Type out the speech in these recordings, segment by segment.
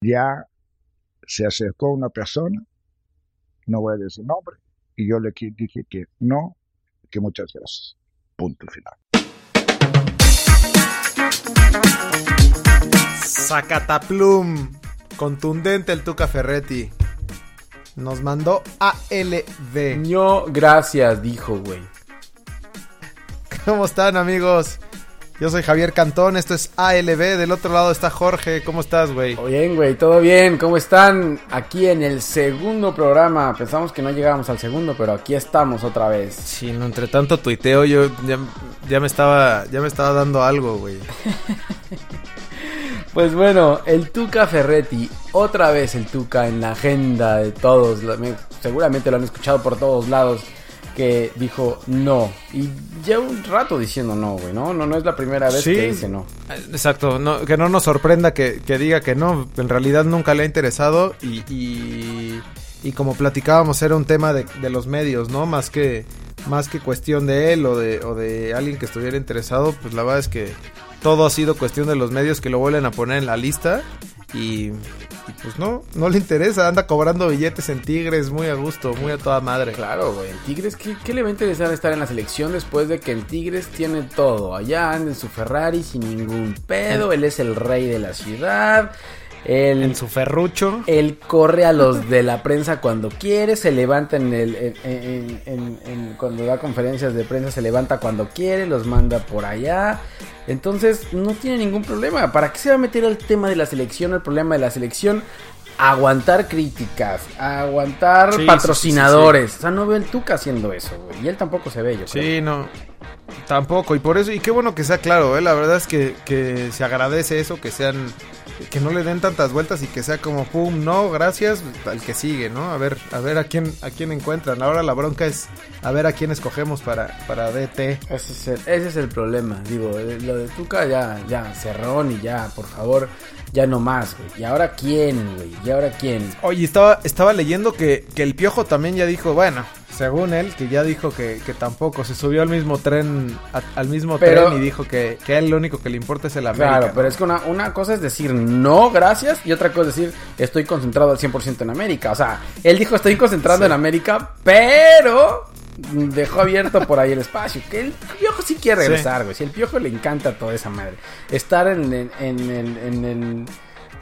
ya se acercó una persona, no voy a decir nombre, y yo le dije que no, que muchas gracias. Punto final. Zacataplum. Contundente el Tuca Ferretti. Nos mandó ALV. No, gracias, dijo, güey. ¿Cómo están, amigos? Yo soy Javier Cantón, esto es ALB, del otro lado está Jorge, ¿cómo estás, güey? Bien, güey, todo bien, ¿cómo están? Aquí en el segundo programa, pensamos que no llegábamos al segundo, pero aquí estamos otra vez. Sí, no, entre tanto tuiteo yo ya, me estaba ya me estaba dando algo, güey. pues bueno, el Tuca Ferretti, otra vez el Tuca en la agenda de todos, seguramente lo han escuchado por todos lados que dijo no. Y lleva un rato diciendo no, güey, ¿no? No, no es la primera vez que dice no. Exacto, que no nos sorprenda que, diga que no. En realidad nunca le ha interesado y, y, como platicábamos era un tema de, los medios, ¿no? Más que, más que cuestión de él o de, o de alguien que estuviera interesado, pues la verdad es que todo ha sido cuestión de los medios que lo vuelven a poner en la lista y pues no, no le interesa, anda cobrando billetes en Tigres muy a gusto, muy a toda madre. Claro, güey, en Tigres, ¿qué, le va a interesar estar en la selección después de que en Tigres tiene todo? Allá anda en su Ferrari sin ningún pedo, él es el rey de la ciudad. Él, en su ferrucho. Él corre a los de la prensa cuando quiere, se levanta en el. cuando da conferencias de prensa, se levanta cuando quiere, los manda por allá. Entonces, no tiene ningún problema. ¿Para qué se va a meter al tema de la selección, el problema de la selección? Aguantar críticas, aguantar patrocinadores. o sea, no veo el Tuca haciendo eso, güey. Y él tampoco se ve, yo creo. Sí, no. Tampoco, y por eso, y qué bueno que sea claro, ¿eh? la verdad es que, que se agradece eso, que sean que no le den tantas vueltas y que sea como pum, no, gracias, al que sigue, ¿no? A ver, a ver a quién a quién encuentran. Ahora la bronca es a ver a quién escogemos para para DT. Ese es el, ese es el problema, digo, eh, lo de Tuca ya ya cerrón y ya, por favor, ya no más, güey. ¿Y ahora quién, güey? ¿Y ahora quién? Oye, estaba estaba leyendo que que el Piojo también ya dijo, bueno, según él, que ya dijo que, tampoco se subió al mismo tren, al mismo tren y dijo que, que a él lo único que le importa es el América. Claro, pero es que una, una cosa es decir no, gracias, y otra cosa es decir estoy concentrado al 100% en América. O sea, él dijo estoy concentrado en América, pero dejó abierto por ahí el espacio. Que el piojo sí quiere regresar, güey. Si el piojo le encanta toda esa madre. Estar en, en, en, en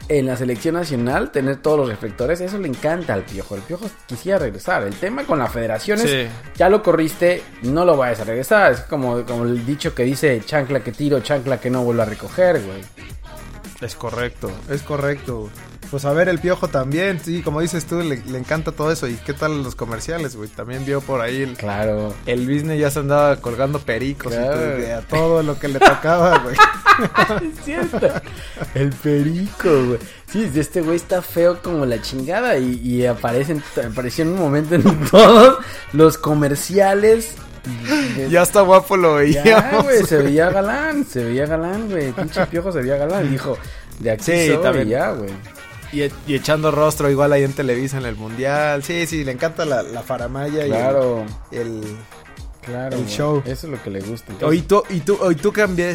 en la selección nacional tener todos los reflectores, eso le encanta al Piojo. El Piojo quisiera regresar. El tema con la federación es, ya lo corriste, no lo vayas a regresar. Es como, como el dicho que dice, chancla que tiro, chancla que no vuelvo a recoger, güey. Es correcto, es correcto. Pues a ver, el piojo también, sí, como dices tú, le, encanta todo eso. ¿Y qué tal los comerciales, güey? También vio por ahí el. Claro. El business ya se andaba colgando pericos y todo, a todo lo que le tocaba, güey. es cierto. El perico, güey. Sí, este güey está feo como la chingada y, y aparece, apareció en un momento en todos los comerciales ya está guapo lo veía. Ya, güey, se veía galán, se veía galán, güey. Pinche piojo se veía galán. Dijo, de aquí sí, soy, ya, güey. Y, echando rostro igual ahí en Televisa en el Mundial. Sí, sí, le encanta la, la faramaya claro. y el, claro, el show. Eso es lo que le gusta. ¿y tú, y tú, y tú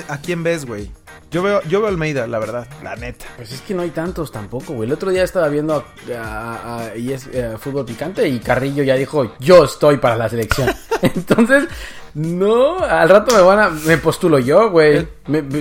a quién ves, güey? Yo veo, yo veo Almeida, la verdad, la neta. Pues es que no hay tantos tampoco, güey. El otro día estaba viendo a, es, eh, fútbol picante y Carrillo ya dijo, yo estoy para la selección. Entonces, no, al rato me van a, me postulo yo, güey.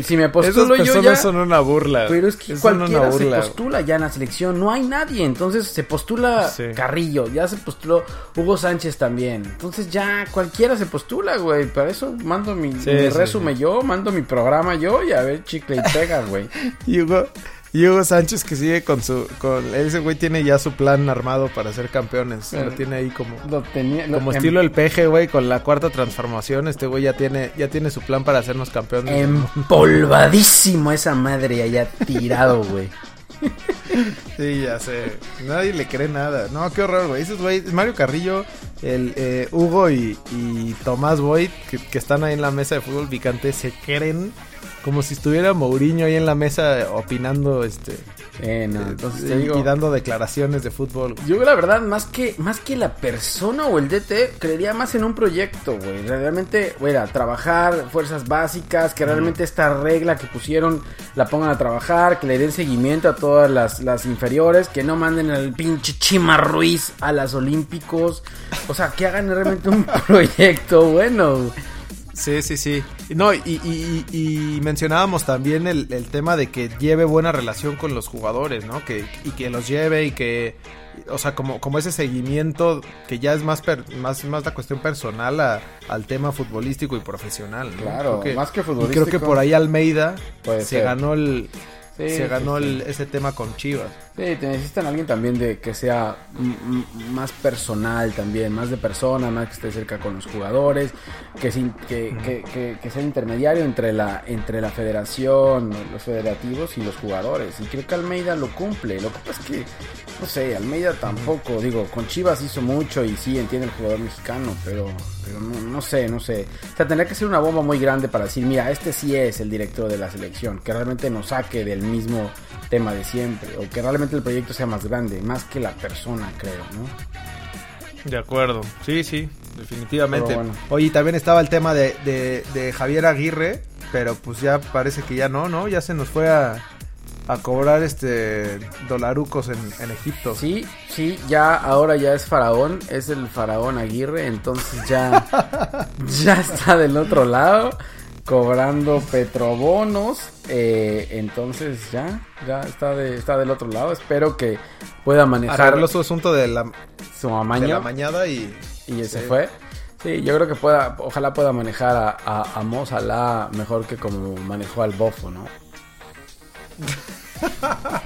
si me postulo yo ya. son una burla. Pero es que cualquiera se postula ya en la selección, no hay nadie. Entonces se postula Carrillo, ya se postuló Hugo Sánchez también. Entonces ya cualquiera se postula, güey. Para eso mando mi, resumen yo, mando mi programa yo y a ver chicle y pega, güey. y Hugo, y Hugo Sánchez que sigue con su... Con, ese güey tiene ya su plan armado para ser campeones. lo tiene ahí como... Lo tenía, como estilo el peje, güey, con la cuarta transformación. Este güey ya tiene, ya tiene su plan para hacernos campeones. Empolvadísimo esa madre allá tirado, güey. Sí, ya sé. Nadie le cree nada. No, qué horror, güey. Esos güey, Mario Carrillo, el eh, Hugo y, Tomás Boyd, que, que, están ahí en la mesa de fútbol picante, se creen como si estuviera Mourinho ahí en la mesa opinando este Eh, no, entonces te y, digo- y dando declaraciones de fútbol. Yo la verdad, más que, más que la persona o el DT, creería más en un proyecto, güey. Realmente, güey, a trabajar, fuerzas básicas, que realmente esta regla que pusieron la pongan a trabajar, que le den seguimiento a todas las, las inferiores, que no manden al pinche Chima Ruiz a las Olímpicos. O sea, que hagan realmente un proyecto bueno. güey. Sí, sí, sí. No, y, y- y- y mencionábamos también el, el tema de que lleve buena relación con los jugadores, ¿no? Que, y que los lleve y que, o sea, como, como ese seguimiento que ya es más per- más, más la cuestión personal a- al tema futbolístico y profesional, ¿no? Claro, Creo más que Y creo futbolístico. que por ahí Almeida se ser. ganó el Sí, se ganó sí. el- ese tema con Chivas. Sí, te necesitan alguien también de que sea más personal también, más de persona, más que esté cerca con los jugadores, que, sin- que, que, que- que sea intermediario entre la entre la federación, los federativos y los jugadores. Y creo que Almeida lo cumple. Lo que pasa es que, no sé, Almeida tampoco, digo, con Chivas hizo mucho y sí entiende el jugador mexicano, pero, pero no, no sé, no sé. O sea, tendría que ser una bomba muy grande para decir, mira, este sí es el director de la selección, que realmente nos saque del mismo tema de siempre, o que realmente el proyecto sea más grande, más que la persona, creo, ¿no? De acuerdo. Sí, sí, definitivamente. Bueno. Oye, también estaba el tema de, de, de Javier Aguirre, pero pues ya parece que ya no, ¿no? Ya se nos fue a, a cobrar este dolarucos en, en Egipto. Sí, sí, ya ahora ya es faraón, es el faraón Aguirre, entonces ya, ya está del otro lado cobrando petrobonos, eh, entonces ya, ya está de, está del otro lado. Espero que pueda manejar Arregló su asunto de la, su de amaño la mañada y... y se Sí. fue. Sí, yo creo que pueda, ojalá pueda manejar a, a, a Mo Salah mejor que como manejó al Bofo, ¿no?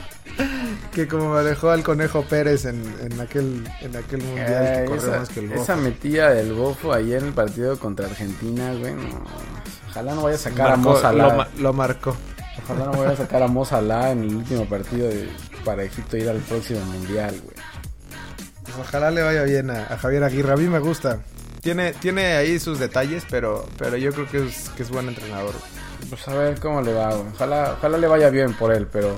Que como manejó al Conejo Pérez en, en aquel en aquel mundial Eh, que corrió esa, más que el esa Bofo. metida del Bofo ayer en el partido contra Argentina, güey, no. Ojalá no vaya a sacar a Mo Salah. lo, ma- lo marcó. Ojalá no vaya a sacar a Mo Salah en el último partido de- para Egipto ir al próximo mundial, güey. Pues ojalá le vaya bien a, a Javier Aguirre. A mí me gusta. Tiene, tiene ahí sus detalles, pero, pero yo creo que es, que es buen entrenador. Pues a ver cómo le va, güey. Ojalá, ojalá le vaya bien por él, pero.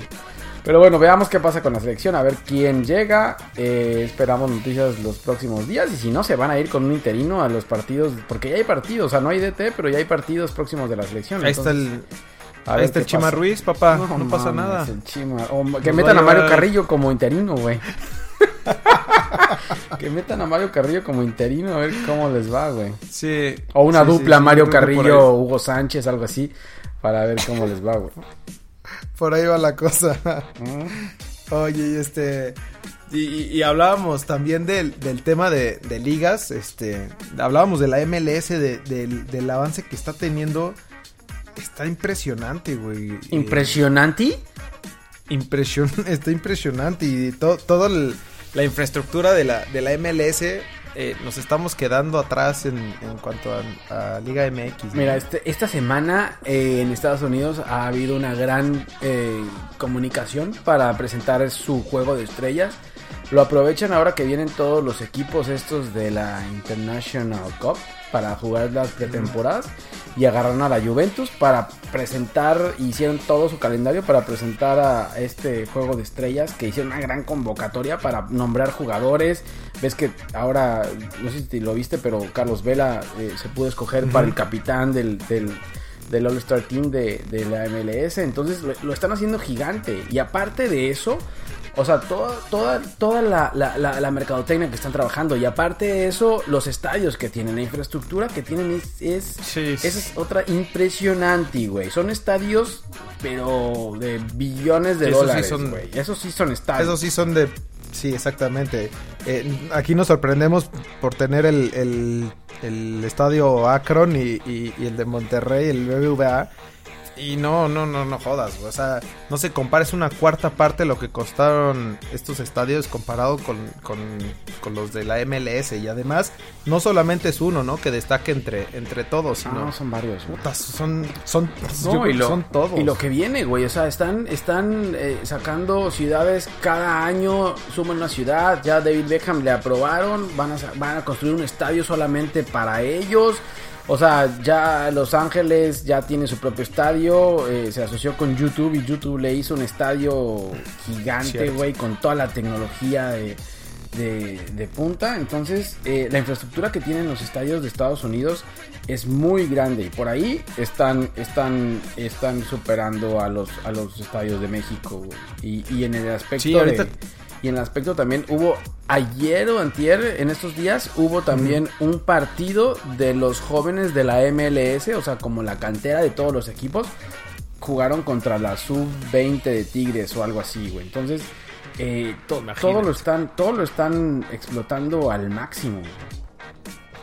Pero bueno, veamos qué pasa con la selección, a ver quién llega. Eh, esperamos noticias los próximos días. Y si no, se van a ir con un interino a los partidos. Porque ya hay partidos, o sea, no hay DT, pero ya hay partidos próximos de la selección. Ahí está el, ahí está el Chima pasa. Ruiz, papá. No, pasa mames, nada. el Chima. O que Nos metan a a Mario Carrillo como interino, güey. que metan a Mario Carrillo como interino, a ver cómo les va, güey. Sí. O una Sí, dupla sí, Mario Carrillo, Hugo Sánchez, algo así, para ver cómo les va, güey. Por ahí va la cosa. ¿Mm? Oye, y este. Y, y- y hablábamos también del, del tema de, de ligas. Este. Hablábamos de la MLS, de- del, del avance que está teniendo. Está impresionante, güey. Eh, Impresionante. impresion está impresionante y to- toda el- la infraestructura de la, de la MLS eh, nos estamos quedando atrás en, en cuanto a, Liga MX. Mira, este, esta semana eh, en Estados Unidos ha habido una gran eh, comunicación para presentar su juego de estrellas. Lo aprovechan ahora que vienen todos los equipos estos de la International Cup para jugar las pretemporadas y agarraron a la Juventus para presentar, hicieron todo su calendario para presentar a este juego de estrellas que hicieron una gran convocatoria para nombrar jugadores. Ves que ahora, no sé si lo viste, pero Carlos Vela eh, se pudo escoger para el capitán del, del, del All-Star Team de, de la MLS. Entonces lo, lo están haciendo gigante. Y aparte de eso, o sea, toda, toda, toda la, la, la, la mercadotecnia que están trabajando. Y aparte de eso, los estadios que tienen, la infraestructura que tienen es... es Sí, esa es otra impresionante, güey. Son estadios, pero de billones de Esos sí dólares, son- güey. Esos sí son estadios. Esos sí son de... Sí, exactamente. Eh, aquí nos sorprendemos por tener el, el, el estadio Akron y, y- y el de Monterrey, el BBVA. Y no, no, no, no jodas. güey. O sea, no se compara, es una cuarta parte lo que costaron estos estadios comparado con, con, con los de la MLS. Y además, no solamente es uno, ¿no? Que destaque entre, entre todos, Ah, sino... no, son varios, güey. Putas, son, son, No, y lo, son todos. y lo que viene, güey. O sea, están, están eh, sacando ciudades cada año, suman una ciudad. Ya David Beckham le aprobaron. Van a, sa- van a construir un estadio solamente para ellos. O sea, ya Los Ángeles ya tiene su propio estadio, eh, se asoció con YouTube y YouTube le hizo un estadio gigante, güey, con toda la tecnología de, de- de punta. Entonces, eh, la infraestructura que tienen los estadios de Estados Unidos es muy grande y por ahí están, están, están superando a los, a los estadios de México, güey. Y, y en el aspecto Sí, ahorita- de- y en el aspecto también hubo ayer o antier, en estos días, hubo también un partido de los jóvenes de la MLS, o sea, como la cantera de todos los equipos, jugaron contra la sub-20 de Tigres o algo así, güey. Entonces, eh, to- Imagínate. todo lo están, todo lo están explotando al máximo. güey.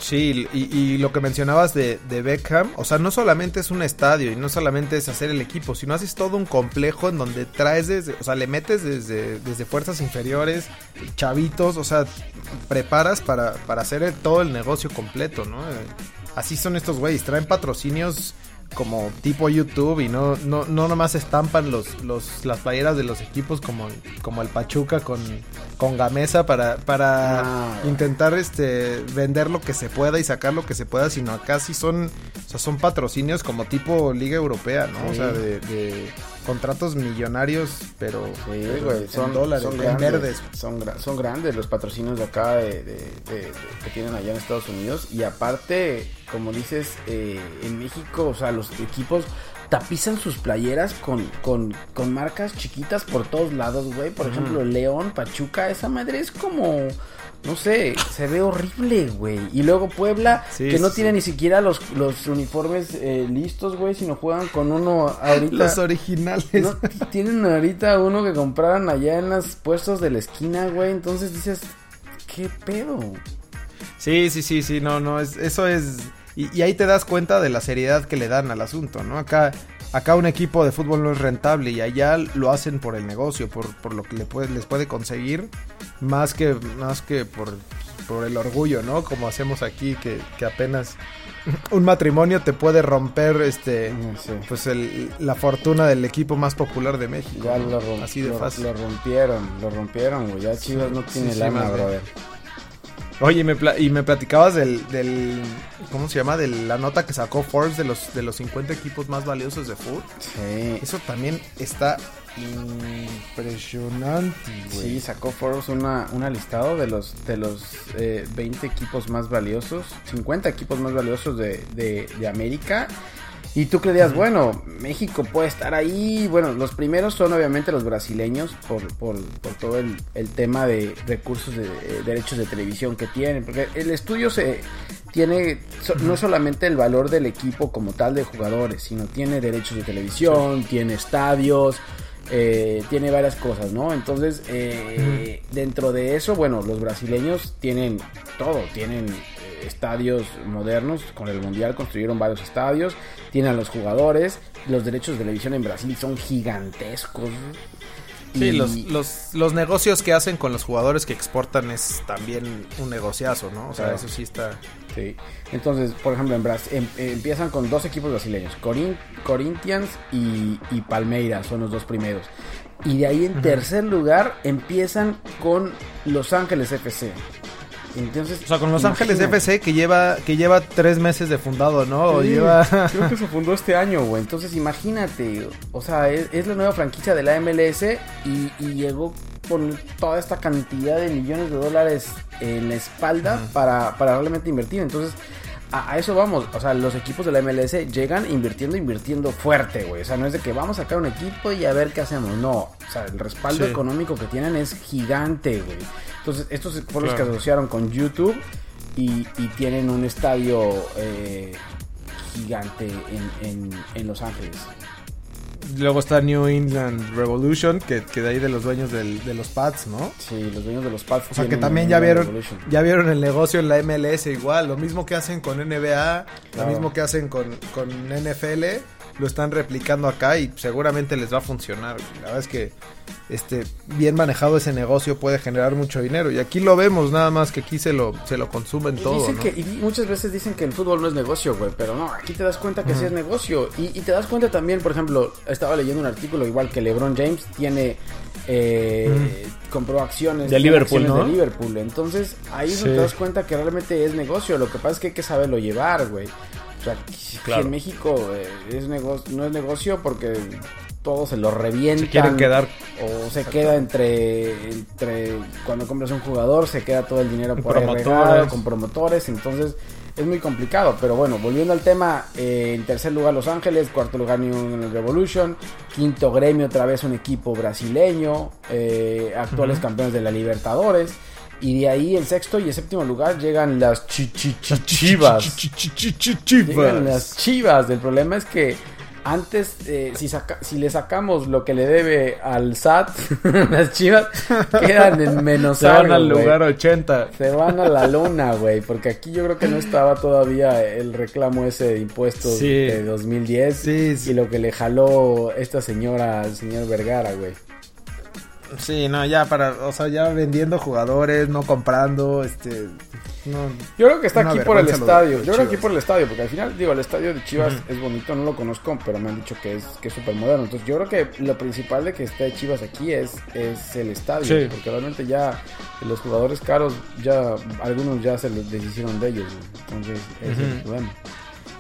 Sí, y, y lo que mencionabas de, de Beckham, o sea, no solamente es un estadio y no solamente es hacer el equipo, sino haces todo un complejo en donde traes desde, o sea, le metes desde, desde fuerzas inferiores, chavitos, o sea, preparas para, para hacer todo el negocio completo, ¿no? Eh, Así son estos güeyes, traen patrocinios como tipo YouTube y no, no, no nomás estampan los, los, las playeras de los equipos como, como el Pachuca con, con Gamesa para, para intentar este vender lo que se pueda y sacar lo que se pueda, sino acá sí son, o sea, son patrocinios como tipo Liga Europea, ¿no? O sea, de, de contratos millonarios, pero, Sí, pero güey, en son dólares, son grandes, verdes. Son, gra- son grandes los patrocinios de acá de, de- de- de- que tienen allá en Estados Unidos. Y aparte, como dices, eh, en México, o sea, los equipos tapizan sus playeras con, con, con marcas chiquitas por todos lados, güey. Por ejemplo, León, Pachuca, esa madre es como... No sé, se ve horrible, güey. Y luego Puebla, Sí, que no sí, tiene sí. ni siquiera los, los uniformes eh, listos, güey, sino juegan con uno ahorita. Los originales. No, tienen ahorita uno que compraron allá en los puestos de la esquina, güey. Entonces dices, ¿qué pedo? Sí, sí, sí, sí, no, no, es, eso es... Y, y ahí te das cuenta de la seriedad que le dan al asunto, ¿no? Acá, acá un equipo de fútbol no es rentable y allá lo hacen por el negocio, por, por lo que le puede, les puede conseguir, más que, más que por, por el orgullo, ¿no? Como hacemos aquí, que, que apenas un matrimonio te puede romper, este, pues el- la fortuna del equipo más popular de México. Ya lo, rom- Así de lo- fácil. lo rompieron, lo rompieron, güey. Ya Chivas no tiene sí, lana, brother. Oye, y me, pla- y me platicabas del, del, ¿cómo se llama? De la nota que sacó Forbes de los, de los 50 equipos más valiosos de fútbol. Sí. Eso también está impresionante, güey. Sí, sacó Forbes una, una listado de los de los eh, 20 equipos más valiosos, 50 equipos más valiosos de, de, de América. Y tú creías, bueno, México puede estar ahí. Bueno, los primeros son obviamente los brasileños por, por, por todo el, el tema de recursos de eh, derechos de televisión que tienen. Porque el estudio se tiene so- no solamente el valor del equipo como tal de jugadores, sino tiene derechos de televisión, tiene estadios, eh, tiene varias cosas, ¿no? Entonces, eh, dentro de eso, bueno, los brasileños tienen todo, tienen eh, estadios modernos, con el Mundial construyeron varios estadios, tienen los jugadores, los derechos de televisión en Brasil son gigantescos. Sí, Y- los, los, los negocios que hacen con los jugadores que exportan es también un negociazo, ¿no? O sea, Claro. eso sí está... Sí. Entonces, por ejemplo, en Brasil empiezan con dos equipos brasileños, Corin- Corinthians y, y Palmeiras son los dos primeros. Y de ahí en tercer lugar empiezan con Los Ángeles FC. Entonces, O sea, con Los Ángeles. FC que lleva, que lleva tres meses de fundado, ¿no? Sí, lleva... Creo que se fundó este año, güey. Entonces, imagínate. O sea, es, es la nueva franquicia de la MLS y, y llegó con toda esta cantidad de millones de dólares en la espalda para, para realmente invertir. Entonces, a, a eso vamos. O sea, los equipos de la MLS llegan invirtiendo, invirtiendo fuerte, güey. O sea, no es de que vamos a sacar un equipo y a ver qué hacemos. No. O sea, el respaldo Sí. económico que tienen es gigante, güey. Entonces, estos fueron los que asociaron con YouTube y, y tienen un estadio eh, gigante en, en, en Los Ángeles. Luego está New England Revolution, que, que de ahí de los dueños del- de los Pats, ¿no? Sí, los dueños de los Pats. O sea, que también ya vieron, Revolution. ya vieron el negocio en la MLS igual, lo mismo que hacen con NBA, Claro. lo mismo que hacen con, con NFL, lo están replicando acá y seguramente les va a funcionar. La verdad es que este bien manejado ese negocio puede generar mucho dinero y aquí lo vemos, nada más que aquí se lo se lo consumen Y todo, dicen ¿no? que, y muchas veces dicen que el fútbol no es negocio, güey, pero no, aquí te das cuenta que sí es negocio. Y, y te das cuenta también, por ejemplo, estaba leyendo un artículo igual que LeBron James tiene, eh, compró acciones De Liverpool, acciones ¿no? de Liverpool. Entonces ahí Sí. te das cuenta que realmente es negocio. Lo que pasa es que hay que saberlo llevar, güey. O sea, Claro. en México eh, es negocio, no es negocio porque todos se lo revientan. Se quieren quedar O se queda entre, entre cuando compras un jugador, se queda todo el dinero por promotores. regado, con promotores, entonces es muy complicado. Pero bueno, volviendo al tema, eh, en tercer lugar Los Ángeles, cuarto lugar New England Revolution, quinto Gremio, otra vez un equipo brasileño, eh, actuales campeones de la Libertadores. Y de ahí el sexto y el séptimo lugar llegan las chi- chi- chi- chivas. Llegan las chivas. El problema es que antes, eh, si, saca- si le sacamos lo que le debe al SAT, las chivas quedan en menos Se van al lugar 80. Se van a la luna, güey, porque aquí yo creo que no estaba todavía el reclamo ese de impuestos Sí. de 2010 Sí, sí. y lo que le jaló esta señora al señor Vergara, güey. Sí, no, ya para, o sea, ya vendiendo jugadores, no comprando, este, no. Yo creo que está aquí por el estadio. Yo creo que aquí por el estadio, porque al final, digo, el estadio de Chivas es bonito, no lo conozco, pero me han dicho que es que es súper moderno. Entonces, yo creo que lo principal de que esté Chivas aquí es, es el estadio, Sí. porque realmente ya los jugadores caros, ya algunos ya se les deshicieron de ellos. Entonces, ese es el problema.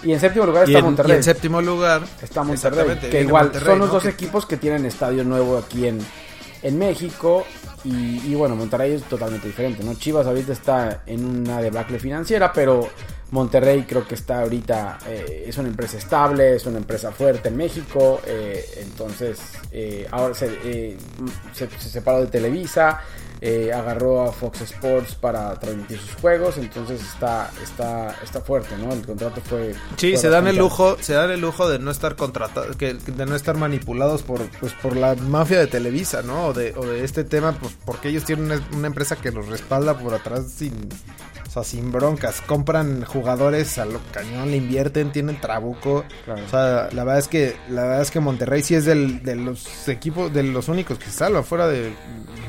Y en séptimo lugar Y está en, Monterrey. y en séptimo lugar, Está Monterrey, que igual Monterrey, son los ¿no? dos equipos que tienen estadio nuevo aquí en, en México. Y, y bueno, Monterrey es totalmente diferente, ¿no? Chivas ahorita está en una debacle financiera, pero Monterrey creo que está ahorita, eh, es una empresa estable, es una empresa fuerte en México, eh, entonces eh, ahora se, eh, se, se separó de Televisa, eh, agarró a Fox Sports para transmitir sus juegos, entonces está, está, está fuerte, ¿no? El contrato fue... sí, fue se dan el lujo, se dan el lujo de no estar contratados, de no estar manipulados por, pues, por la mafia de Televisa, ¿no? O de, o de este tema, pues, porque ellos tienen una, una empresa que los respalda por atrás sin, o sea, sin broncas, compran jugadores a lo cañón, le invierten, tienen trabuco, Claro. o sea, la verdad es que, la verdad es que Monterrey sí es del, de los equipos, de los únicos que salva fuera de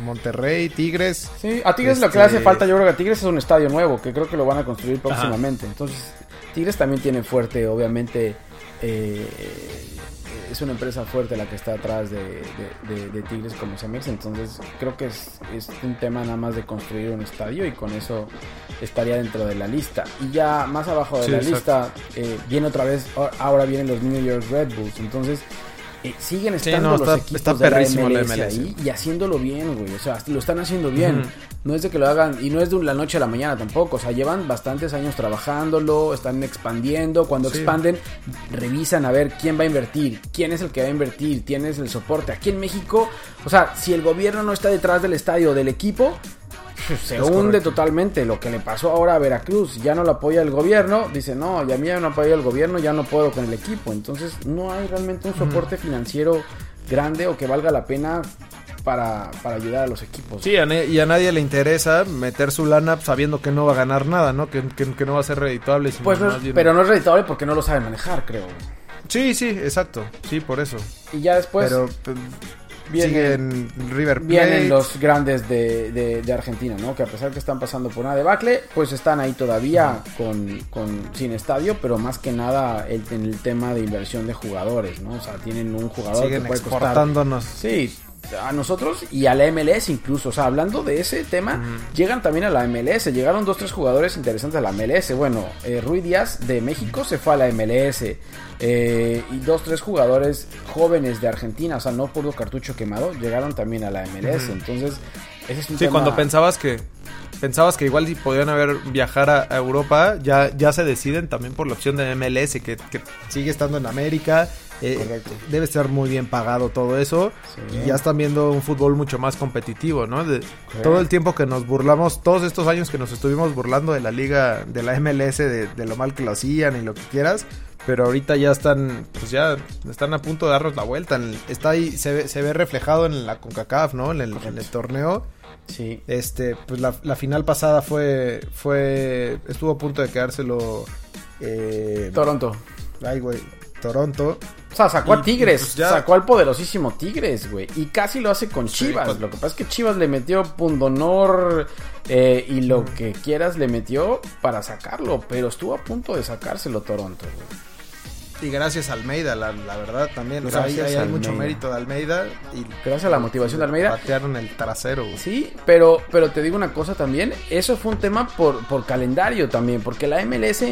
Monterrey, Tigres. Sí, a Tigres lo que Este- le hace falta, yo creo que a Tigres es un estadio nuevo, que creo que lo van a construir próximamente. Entonces, Tigres también tiene fuerte, obviamente, eh, es una empresa fuerte la que está atrás de, de- de- de Tigres como Cemex. Entonces, creo que es, es un tema nada más de construir un estadio y con eso estaría dentro de la lista. Y ya más abajo de Sí, la exacto. lista, eh, viene otra vez, ahora vienen los New York Red Bulls. Entonces, eh, siguen Sí, estando no, los está- equipos está de la MLS, ahí y haciéndolo bien, güey. O sea, lo están haciendo bien. No es de que lo hagan, y no es de la noche a la mañana tampoco. O sea, llevan bastantes años trabajándolo, están expandiendo. Cuando Sí. expanden, revisan a ver quién va a invertir, quién es el que va a invertir, quién es el soporte. Aquí en México, o sea, si el gobierno no está detrás del estadio o del equipo, se Es hunde correcto. totalmente. Lo que le pasó ahora a Veracruz, ya no lo apoya el gobierno, dice, no, ya a mí ya no apoya el gobierno, ya no puedo con el equipo. Entonces, no hay realmente un soporte financiero grande o que valga la pena para, para ayudar a los equipos. Sí, y a nadie le interesa meter su lana sabiendo que no va a ganar nada, ¿no? Que, que- que no va a ser redituable. sino Pues no es- pero no es reditable porque no lo saben manejar, creo. Sí, sí, exacto. Sí, por eso. Y ya después pero p- viene- siguen River Plate. vienen los grandes de, de- de Argentina, ¿no? Que a pesar que están pasando por una debacle, pues están ahí todavía con, con- sin estadio, pero más que nada el- en el tema de inversión de jugadores, ¿no? O sea, tienen un jugador siguen que puede costar exportándonos. Sí, a nosotros y a la MLS incluso. O sea, hablando de ese tema, llegan también a la MLS. Llegaron dos, tres jugadores interesantes a la MLS. Bueno, eh, Rui Díaz de México se fue a la MLS. eh, y dos, tres jugadores jóvenes de Argentina, o sea, no puro cartucho quemado, llegaron también a la MLS. Entonces, ese es un Sí, tema... cuando pensabas que pensabas que igual si podían haber viajar a, a Europa, ya, ya se deciden también por la opción de MLS, que, que sigue estando en América. Eh, debe estar muy bien pagado todo eso. Sí. Y ya están viendo un fútbol mucho más competitivo, ¿no? De, todo el tiempo que nos burlamos, todos estos años que nos estuvimos burlando de la liga, de la MLS, de, de lo mal que lo hacían y lo que quieras. Pero ahorita ya están, pues ya están a punto de darnos la vuelta. Está ahí, se ve, se ve reflejado en la CONCACAF, ¿no? En el, en el torneo. Sí, Este, pues la, la final pasada fue, fue, estuvo a punto de quedárselo, eh, Toronto. ay, güey, Toronto. O sea, sacó Y- a Tigres, y pues ya- sacó al poderosísimo Tigres, güey. Y casi lo hace con Sí, Chivas. Lo que pasa es que Chivas le metió pundonor eh, y lo que quieras le metió para sacarlo. Pero estuvo a punto de sacárselo Toronto, güey. Y gracias a Almeida, la, la verdad también. O sea, ahí, Gracias hay mucho mérito de Almeida. Y Gracias a la motivación de Almeida. Patearon el trasero, güey. Sí, pero, pero te digo una cosa también, eso fue un tema por, por calendario también, porque la MLS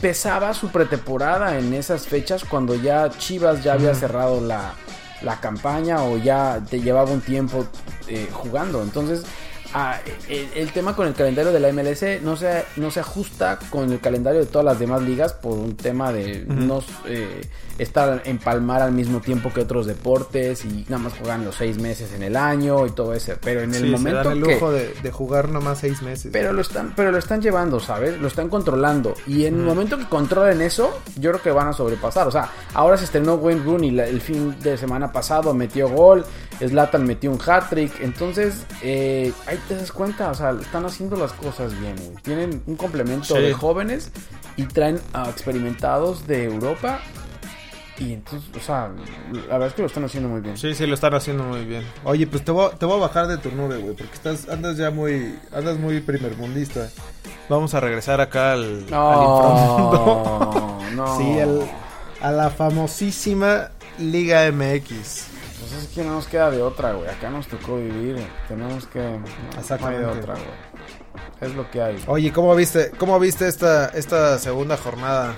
pesaba su pretemporada en esas fechas cuando ya Chivas ya había cerrado la, la campaña o ya te llevaba un tiempo eh, jugando. Entonces, ah, el, el tema con el calendario de la MLS no se, no se ajusta con el calendario de todas las demás ligas por un tema de no eh, estar empalmar al mismo tiempo que otros deportes y nada más juegan los seis meses en el año y todo eso. Pero en el Sí, se momento dan el que lujo de, de jugar nomás seis meses. pero lo están, pero lo están llevando, ¿sabes? Lo están controlando. Y en el momento que controlen eso, yo creo que van a sobrepasar. O sea, ahora se estrenó Wayne Rooney el fin de semana pasado, metió gol. Zlatan metió un hat-trick. Entonces, eh, ahí te das cuenta. O sea, están haciendo las cosas bien, güey. Tienen un complemento Sí. de jóvenes y traen a experimentados de Europa. Y entonces, o sea, la verdad es que lo están haciendo muy bien. Sí, sí, lo están haciendo muy bien. Oye, pues te voy, a- te voy a bajar de tu nube, güey, porque estás, andas ya muy, andas muy primermundista. Vamos a regresar acá al, al. No, no. Sí, al- a la famosísima Liga MX. Pues es que no nos queda de otra, güey. Acá nos tocó vivir. Tenemos que. No, no hay de otra, güey. Es lo que hay. Oye, ¿cómo viste, cómo viste esta, esta segunda jornada?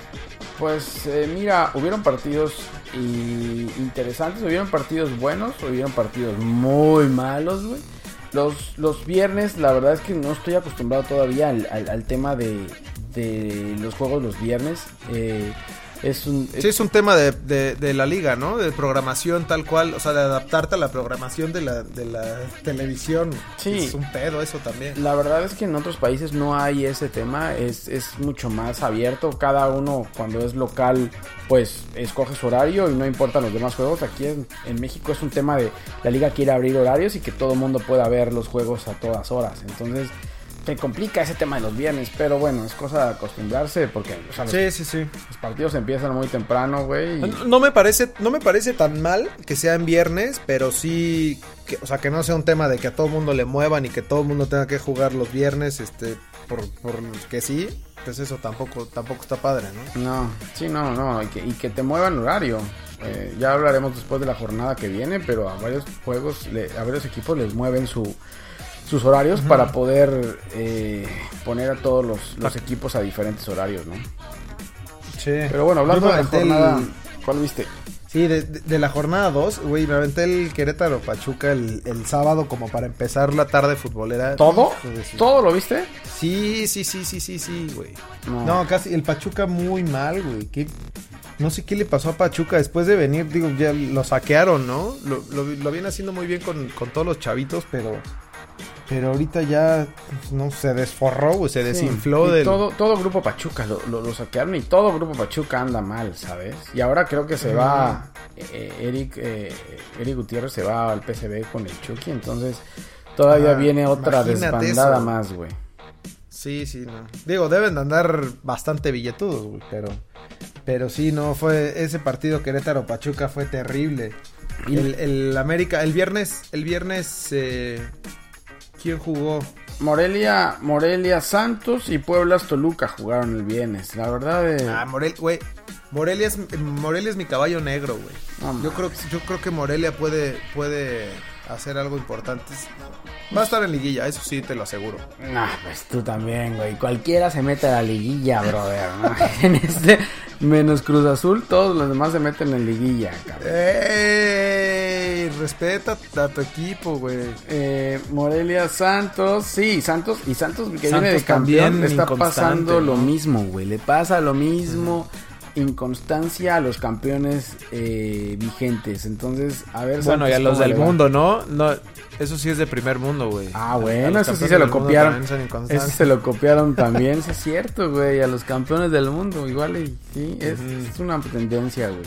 Pues eh, mira, hubieron partidos y interesantes, hubieron partidos buenos, hubieron partidos muy malos, güey. Los, los viernes, la verdad es que no estoy acostumbrado todavía al, al- al tema de, de los juegos los viernes. Eh, es un... Sí, es un tema de, de, de la liga, ¿no? De programación tal cual, o sea, de adaptarte a la programación de la, de la televisión. Sí. Es un pedo eso también. La verdad es que en otros países no hay ese tema, es, es mucho más abierto. Cada uno cuando es local, pues escoge su horario y no importan los demás juegos. Aquí en, en México es un tema de la liga quiere abrir horarios y que todo el mundo pueda ver los juegos a todas horas. Entonces, te complica ese tema de los viernes, pero bueno, es cosa de acostumbrarse porque o sea, los, Sí, sí, sí. los partidos empiezan muy temprano, güey. y- No me parece, no me parece tan mal que sea en viernes, pero sí, que, o sea, que no sea un tema de que a todo mundo le muevan y que todo el mundo tenga que jugar los viernes, este, por, por que sí, pues eso tampoco, tampoco está padre, ¿no? No, sí, no, no, y que, y que te muevan horario. Eh, ya hablaremos después de la jornada que viene, pero a varios juegos, le- a varios equipos les mueven su, sus horarios para poder eh, poner a todos los, los equipos a diferentes horarios, ¿no? Sí. Pero bueno, hablando de la el- jornada, ¿cuál viste? Sí, de, de- de la jornada 2, güey, me aventé el Querétaro Pachuca el, el sábado como para empezar la tarde futbolera. ¿Todo? ¿Todo lo viste? Sí, sí, sí, sí, sí, sí, güey. No. No, casi el Pachuca muy mal, güey. ¿Qué- No sé qué le pasó a Pachuca después de venir, digo, ya lo saquearon, ¿no? Lo, lo, lo viene haciendo muy bien con, con todos los chavitos, pero pero ahorita ya no se desforró, güey, se desinfló Y del todo, todo grupo Pachuca lo, lo, lo saquearon y todo grupo Pachuca anda mal, ¿sabes? Y ahora creo que se va eh, Eric, eh, Eric Gutiérrez se va al PCB con el Chucky, entonces todavía Ah, viene otra desbandada eso. más, güey. Sí, sí, no. Digo, deben de andar bastante billetudos, güey, pero pero sí, no fue ese partido Querétaro Pachuca fue terrible. Y- El, el América el viernes el viernes eh, ¿quién jugó? Morelia, Morelia Santos y Pueblas Toluca jugaron el viernes. La verdad eh, Ah, Morel, güey. Morelia es, Morelia es mi caballo negro, güey. No yo creo, yo creo que Morelia puede, puede hacer algo importante. Va a estar en liguilla, eso sí te lo aseguro. Nah, pues tú también, güey. Cualquiera se mete a la liguilla, brother. ¿no? en este, menos Cruz Azul, todos los demás se meten en liguilla, cabrón. ¡Ey! Respeta a tu equipo, güey. Eh, Morelia Santos, sí, Santos y Santos que Santos viene de campeón le está pasando lo ¿no? mismo, güey, le pasa lo mismo, inconstancia a los campeones eh, vigentes, entonces a ver. Bueno, y a los del mundo, ¿no? no Eso sí es de primer mundo, güey. Ah, bueno, eso sí se lo copiaron. Eso se lo copiaron también, sí es cierto, güey, a los campeones del mundo, igual y sí, es, una tendencia, güey.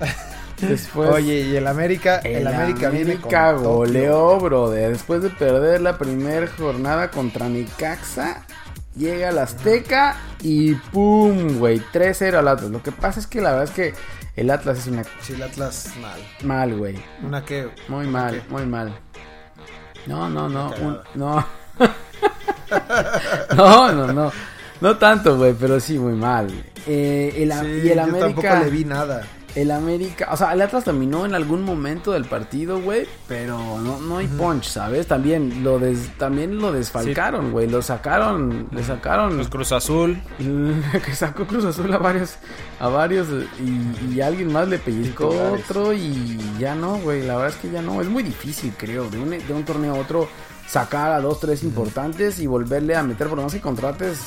Después Oye, y el América, el, El América, viene América Tokio. goleó, brother. Después de perder la primera jornada contra Necaxa, llega al Azteca y ¡pum! güey, 3-0 al Atlas. Lo que pasa es que la verdad es que el Atlas es una Sí, el Atlas mal. mal, güey. Una que Muy mal, muy mal. No, no, no, un- no. no, no, no. No tanto, güey, pero sí muy mal. Eh, el, Sí, y el yo América tampoco le vi nada. El América, o sea, el Atlas dominó en algún momento del partido, güey, pero no, no hay punch, ¿sabes? También lo des, también lo desfalcaron, güey, lo sacaron, le sacaron Los Cruz Azul. que sacó Cruz Azul a varios, a varios y, y alguien más le pellizcó otro y ya no, güey, la verdad es que ya no, es muy difícil, creo, de un, de un torneo a otro sacar a dos, tres importantes y volverle a meter, por lo más que contrates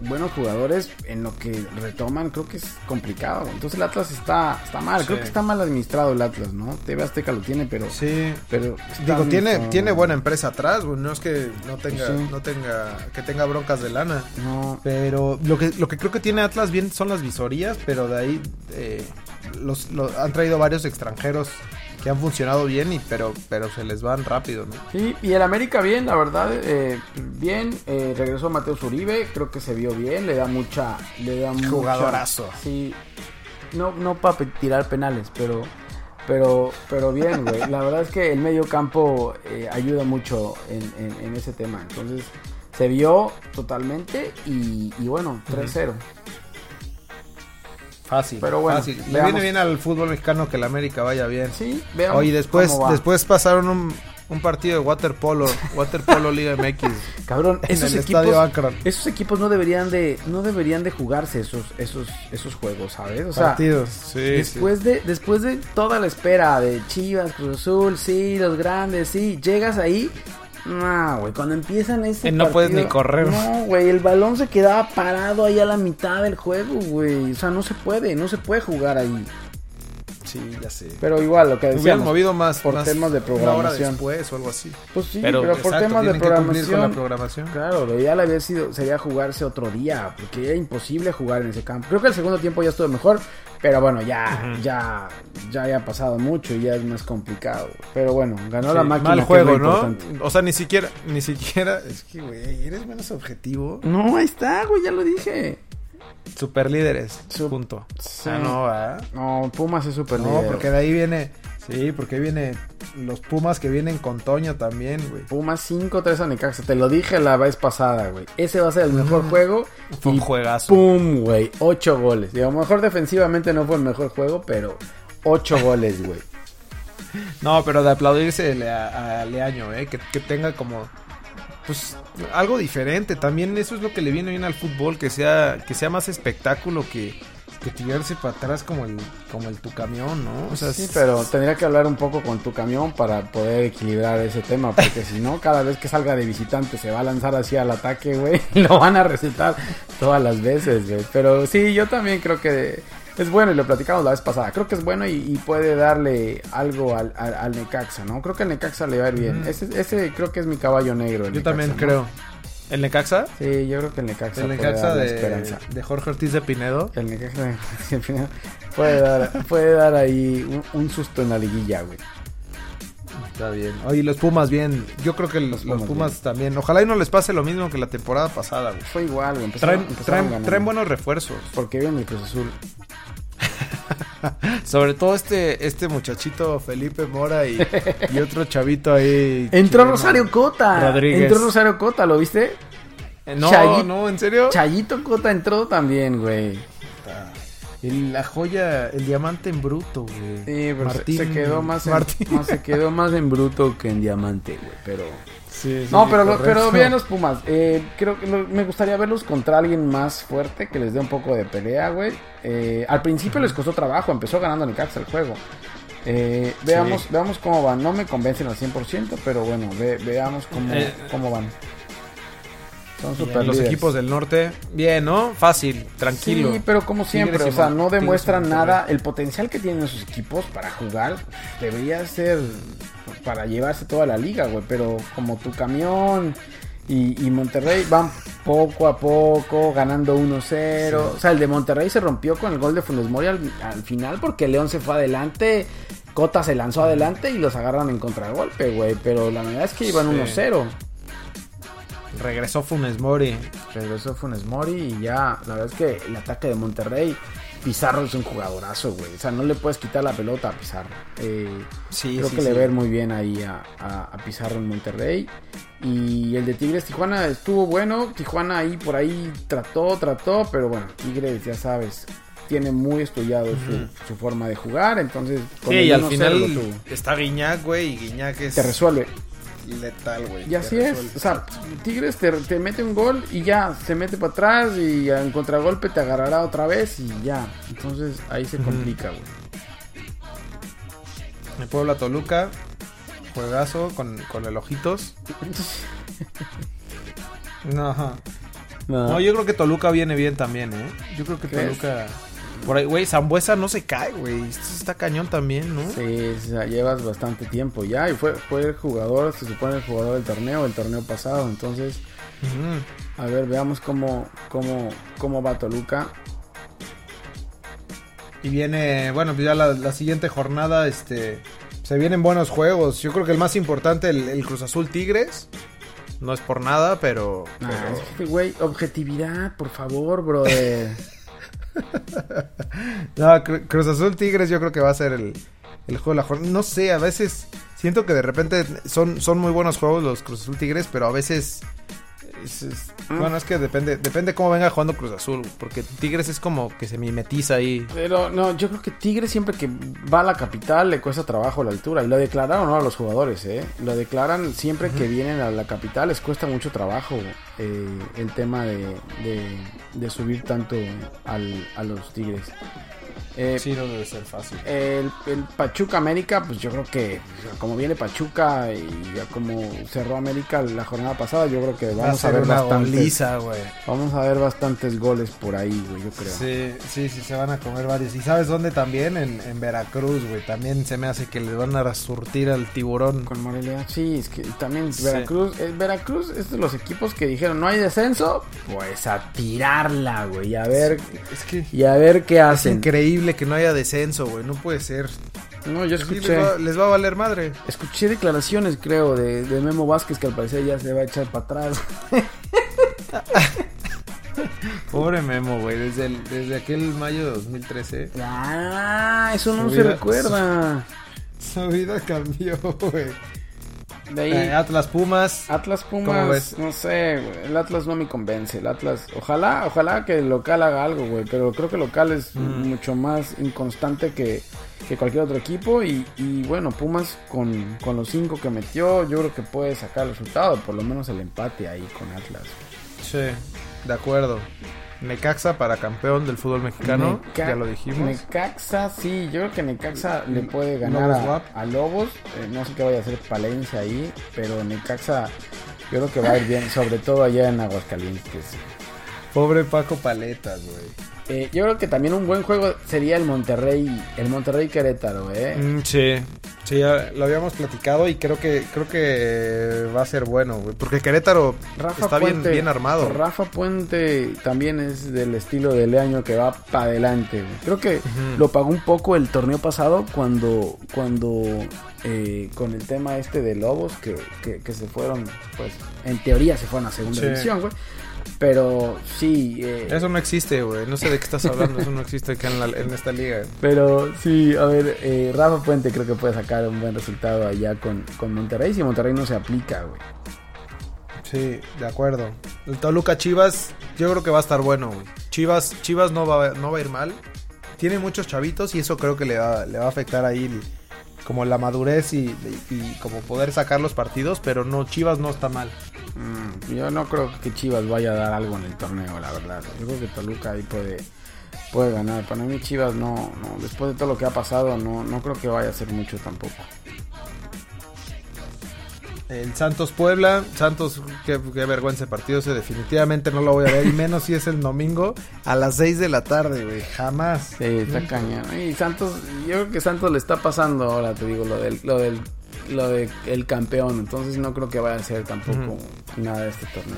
buenos jugadores en lo que retoman, creo que es complicado. Entonces el Atlas está, está mal, creo que está mal administrado el Atlas, ¿no? TV Azteca lo tiene, pero... Sí. pero Digo, tiene, tiene buena empresa atrás, güey. No es que no tenga, Sí. no tenga, que tenga broncas de lana. No, Pero lo que, lo que creo que tiene Atlas bien son las visorías, pero de ahí eh, los, los- han traído varios extranjeros que han funcionado bien, y pero, pero se les van rápido, ¿no? Sí, y el América bien, la verdad, eh, bien. eh, regresó Mateo Uribe, creo que se vio bien, le da mucha, le da mucha- Jugadorazo. Sí, no, no para tirar penales, pero, pero, pero bien, güey. La verdad es que el medio campo eh, ayuda mucho en, en- en ese tema. Entonces se vio totalmente y, y bueno, 3-0. Fácil. Pero bueno, fácil. Le veamos. viene bien al fútbol mexicano que el América vaya bien. Sí, veamos Oye, después, después pasaron un, un partido de waterpolo, waterpolo Liga MX. Cabrón, en esos el equipos, estadio Akron. esos equipos no deberían de, no deberían de jugarse esos, esos, esos juegos, ¿sabes? O sea, Partidos. Sí, después de, después de toda la espera de Chivas, Cruz Azul, sí, los grandes, sí, llegas ahí. No, güey, cuando empiezan ese Y no puedes ni correr. No, güey, el balón se quedaba parado ahí a la mitad del juego, güey. O sea, no se puede, no se puede jugar ahí. sí, ya sé. Pero igual, lo que Hubieran decíamos. movido más por más temas de Una hora programación. después o algo así. Pues sí, pero, Pero, por exacto, temas de con la programación. Claro, lo ideal había sido, sería jugarse otro día, porque era imposible jugar en ese campo. Creo que el segundo tiempo ya estuvo mejor, pero bueno, ya, ya, ya había pasado mucho y ya es más complicado. Pero bueno, ganó la Sí, máquina. mal juego, ¿no? O sea, ni siquiera, ni siquiera. Es que, güey, eres menos objetivo. No, ahí está, güey, ya lo dije. Super líderes. Su- punto. Sí. Ah, no, ¿verdad? No, Pumas es súper No, porque de ahí viene. Sí, porque viene los Pumas que vienen con Toño también, güey. Pumas 5-3 a Necaxa, te lo dije la vez pasada, güey. Ese va a ser el mejor juego. Fue un y juegazo. ¡Pum, güey! 8 goles. Digo, a lo mejor defensivamente no fue el mejor juego, pero 8 goles, güey. No, pero de aplaudirse a, a Leaño, ¿eh? Que, que tenga como. Pues algo diferente. También eso es lo que le viene bien al fútbol. Que sea, que sea más espectáculo que, que tirarse para atrás como el, como el tu camión, ¿no? O sea, Sí, pero tendría que hablar un poco con tu camión para poder equilibrar ese tema, porque si no, cada vez que salga de visitante se va a lanzar así al ataque, güey, y lo van a recetar todas las veces, güey. Pero sí, yo también creo que es bueno, y lo platicamos la vez pasada, creo que es bueno y, y puede darle algo al, al, al Necaxa, ¿no? Creo que al Necaxa le va a ir bien. Ese, ese creo que es mi caballo negro. el Yo Necaxa, también ¿no? creo. ¿El Necaxa? Sí, yo creo que el Necaxa, El Necaxa de, esperanza. de Jorge Ortiz de Pinedo. El Necaxa al final puede dar, puede dar ahí un, un susto en la liguilla, güey. Está bien. Oye, los Pumas bien. Yo creo que los, Los los Pumas también. Ojalá y no les pase lo mismo que la temporada pasada, güey. Fue igual, güey. Empezaron, Traen, empezaron traen, traen buenos refuerzos. Porque viene el Cruz Azul. Sobre todo este, este muchachito Felipe Mora y, y otro chavito ahí. Entró chileno. Rosario Cota. Rodríguez. Entró Rosario Cota, ¿lo viste? Eh, No, Chayi- no, ¿en serio? Chayito Cota entró también, güey. El- la joya, el diamante en bruto, güey. Sí, pero se- Martín- se quedó más en, Martín. más- se quedó más en bruto que en diamante, güey. Pero Sí, sí, no, pero lo- correcto. pero bien los Pumas. Eh, creo que lo- me gustaría verlos contra alguien más fuerte que les dé un poco de pelea, güey. Eh, al principio les costó trabajo, empezó ganando Necaxa el juego. Eh, veamos, veamos cómo van. No me convencen al 100%, pero bueno, ve- veamos cómo, Eh, cómo van. Son super los equipos del norte, bien, ¿no? Fácil, tranquilo. Sí, pero como siempre, Tigres o sea, no demuestran nada. El potencial que tienen sus equipos para jugar debería ser para llevarse toda la liga, güey. Pero como tu camión y, y Monterrey van poco a poco ganando 1-0. O sea, el de Monterrey se rompió con el gol de Funes Mori al, al final porque León se fue adelante. Cota se lanzó adelante y los agarran en contragolpe, güey. Pero la verdad es que iban Sí. 1-0. Regresó Funes Mori. Regresó Funes Mori y ya, la verdad es que el ataque de Monterrey, Pizarro es un jugadorazo, güey. O sea, no le puedes quitar la pelota a Pizarro. Eh, Sí, creo sí, que sí. le ir muy bien ahí a, a- a Pizarro en Monterrey. Y el de Tigres Tijuana estuvo bueno. Tijuana ahí por ahí trató, trató, pero bueno, Tigres ya sabes. tiene muy estudiado su, su forma de jugar, entonces con Sí, el y al 1-0 final está Guiñac, güey, y Guiñac es te resuelve. Letal, güey. Y así es. O sea, Tigres te, te mete un gol y ya se mete para atrás y en contragolpe te agarrará otra vez y ya. Entonces ahí se complica, güey. El Puebla Toluca, juegazo con, con el ojitos. No, ajá. no, yo creo que Toluca viene bien también, ¿eh? Yo creo que. Toluca... Por ahí, güey, Zambuesa no se cae, güey. Esto está cañón también, ¿no? Sí, llevas bastante tiempo ya y fue, fue el jugador, se supone el jugador del torneo, el torneo pasado. Entonces, a ver, veamos cómo, cómo, cómo va Toluca. Y viene, bueno, pues ya la, la siguiente jornada, este, se vienen buenos juegos. Yo creo que el más importante, el, el Cruz Azul Tigres. No es por nada, pero... Ah, pero- güey, objetividad, por favor, brother. No, Cru- Cruz Azul Tigres yo creo que va a ser el, el juego de la jornada. No sé, a veces siento que de repente son, son muy buenos juegos los Cruz Azul Tigres, pero a veces... es- es- Mm. Bueno, es que depende depende cómo venga jugando Cruz Azul, porque Tigres es como que se mimetiza ahí. Pero no, yo creo que Tigre siempre que va a la capital le cuesta trabajo la altura. Y lo declararon ¿no? a los jugadores, ¿eh? Lo declaran siempre que vienen a la capital, les cuesta mucho trabajo eh, el tema de, de- de subir tanto al- a los Tigres. Eh, Sí, no debe ser fácil. el, el Pachuca América, pues yo creo que como viene Pachuca y ya como cerró América la jornada pasada, yo creo que vamos a, ver bastantes, goliza, güey. vamos a ver bastantes goles por ahí, güey, yo creo. Sí, sí, sí, se van a comer varios. ¿Y sabes dónde también? En, en Veracruz, güey. También se me hace que le van a surtir al tiburón. Con Morelia, sí, es que también Sí. Veracruz, eh, Veracruz es de los equipos que dijeron no hay descenso, pues a tirarla, güey, y a ver, Es que y a ver qué es hacen. Que no haya descenso, güey. No puede ser. No, yo Sí, escuché, les, va, les va a valer madre. escuché declaraciones, creo, de, de Memo Vázquez que al parecer ya se va a echar para atrás. Pobre Memo, güey. Desde, el- desde aquel mayo de 2013, Ah, eso no Su se recuerda. su vida cambió, güey. De ahí, Eh, Atlas Pumas. Atlas ¿Cómo Pumas, no sé, güey, el Atlas no me convence, el Atlas, ojalá, ojalá que el local haga algo, güey, pero creo que el local es Mm. mucho más inconstante que, que cualquier otro equipo y, y bueno, Pumas con, con los cinco que metió, yo creo que puede sacar el resultado, por lo menos el empate ahí con Atlas. Sí, de acuerdo. Necaxa para campeón del fútbol mexicano. Neca- ya lo dijimos. Necaxa, sí, yo creo que Necaxa le puede ganar Lobos a, WAP. a Lobos. Eh, no sé qué vaya a hacer Palencia ahí, pero Necaxa yo creo que va a ir bien, sobre todo allá en Aguascalientes. Pobre Paco Paletas, güey. Eh, yo creo que también un buen juego sería el Monterrey, el Monterrey Querétaro, ¿eh? Mm, sí, sí, ya lo habíamos platicado y creo que creo que va a ser bueno, güey. Porque Querétaro Rafa está bien, Puente, bien armado. Rafa Puente también es del estilo de Leaño que va para adelante. güey. Creo que lo pagó un poco el torneo pasado cuando cuando eh, con el tema este de Lobos que, que, que se fueron, pues en teoría se fueron a segunda Sí. división, güey. Pero sí, eh, Eso no existe, güey. No sé de qué estás hablando. Eso no existe acá en, la- en esta liga. Pero sí, a ver, eh, Rafa Puente creo que puede sacar un buen resultado allá con, con Monterrey. Si Monterrey no se aplica, güey. Sí, de acuerdo. El Toluca Chivas, yo creo que va a estar bueno, güey. Chivas, Chivas no va, no va a ir mal. Tiene muchos chavitos y eso creo que le va, le va a afectar ahí el- como la madurez y, como poder sacar los partidos, pero no, Chivas no está mal. Mm, yo no creo que Chivas vaya a dar algo en el torneo, la verdad. Yo creo que Toluca ahí puede, puede ganar. Para mí Chivas no, no, después de todo lo que ha pasado, no, no creo que vaya a hacer mucho tampoco. El Santos Puebla, Santos, qué, qué vergüenza de partido ese, definitivamente no lo voy a ver, y menos si es el domingo a las 6 de la tarde, güey, jamás. Sí, está cañón. Y Santos, yo creo que Santos le está pasando ahora, te digo, lo del, lo del, lo de el campeón. Entonces no creo que vaya a ser tampoco nada de este torneo.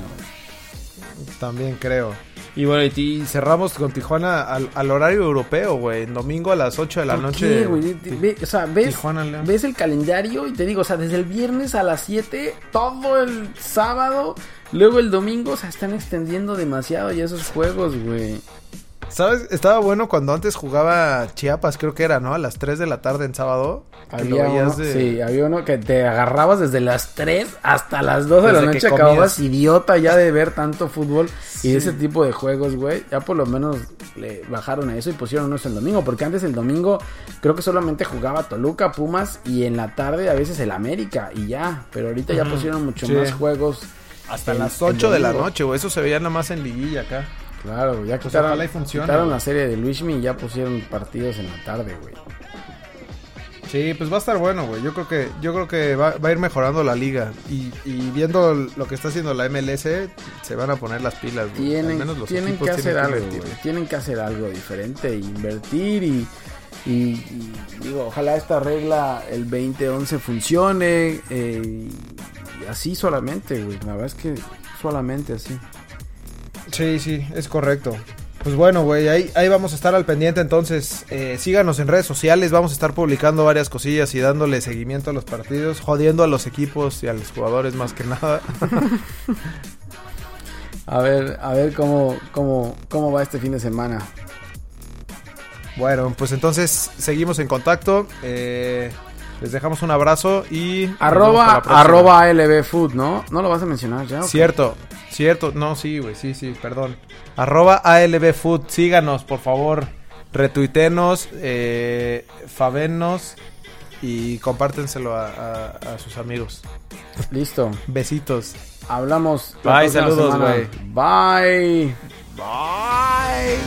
También creo. Y bueno, y, cerramos con Tijuana al, al horario europeo, güey, domingo a las 8 de la ¿Por noche. qué, güey? Ve- o sea, ves, Tijuana, ves el calendario y te digo, o sea, desde el viernes a las 7, todo el sábado, luego el domingo, o sea, están extendiendo demasiado ya esos juegos, güey. ¿Sabes? Estaba bueno cuando antes jugaba Chiapas, creo que era, ¿no? A las 3 de la tarde en sábado. Había uno, de- Sí, había uno que te agarrabas desde las 3 hasta las 2 de la Desde noche. Acababas idiota ya de ver tanto fútbol y de ese tipo de juegos, güey. Ya por lo menos le bajaron a eso y pusieron unos el domingo. Porque antes el domingo creo que solamente jugaba Toluca, Pumas y en la tarde a veces el América y ya. Pero ahorita ya pusieron mucho Sí. más juegos. Hasta las el 8 de la noche, güey. Eso se veía nada más en liguilla acá. Claro, ya Pues quitaron, funcione, quitaron la serie de Luismi y ya pusieron partidos en la tarde, güey. Sí, pues va a estar bueno, güey. Yo creo que, yo creo que va, va a ir mejorando la liga. Y, y viendo lo que está haciendo la MLS, se van a poner las pilas, güey. Al Tienen, menos los tienen que hacer algo, invertir. güey. Tienen que hacer algo diferente, invertir y, y- y, digo, ojalá esta regla el 2011 funcione eh, así solamente, güey. La verdad es que solamente así. Sí, sí, es correcto. Pues bueno, güey, ahí, ahí vamos a estar al pendiente. Entonces, eh, síganos en redes sociales. Vamos a estar publicando varias cosillas y dándole seguimiento a los partidos, jodiendo a los equipos y a los jugadores más que nada. A ver, a ver cómo, cómo, cómo va este fin de semana. bueno, pues entonces seguimos en contacto. Eh, les dejamos un abrazo y. Arroba, arroba ALB Food, ¿no? ¿No lo vas a mencionar ya? Cierto, Cierto, no, sí, güey, sí, sí, perdón. Arroba ALBFood, síganos, por favor. Retuitenos, eh, y compártenselo a, sus amigos. Listo. Besitos. Hablamos. Bye, saludos, güey. Bye. Bye.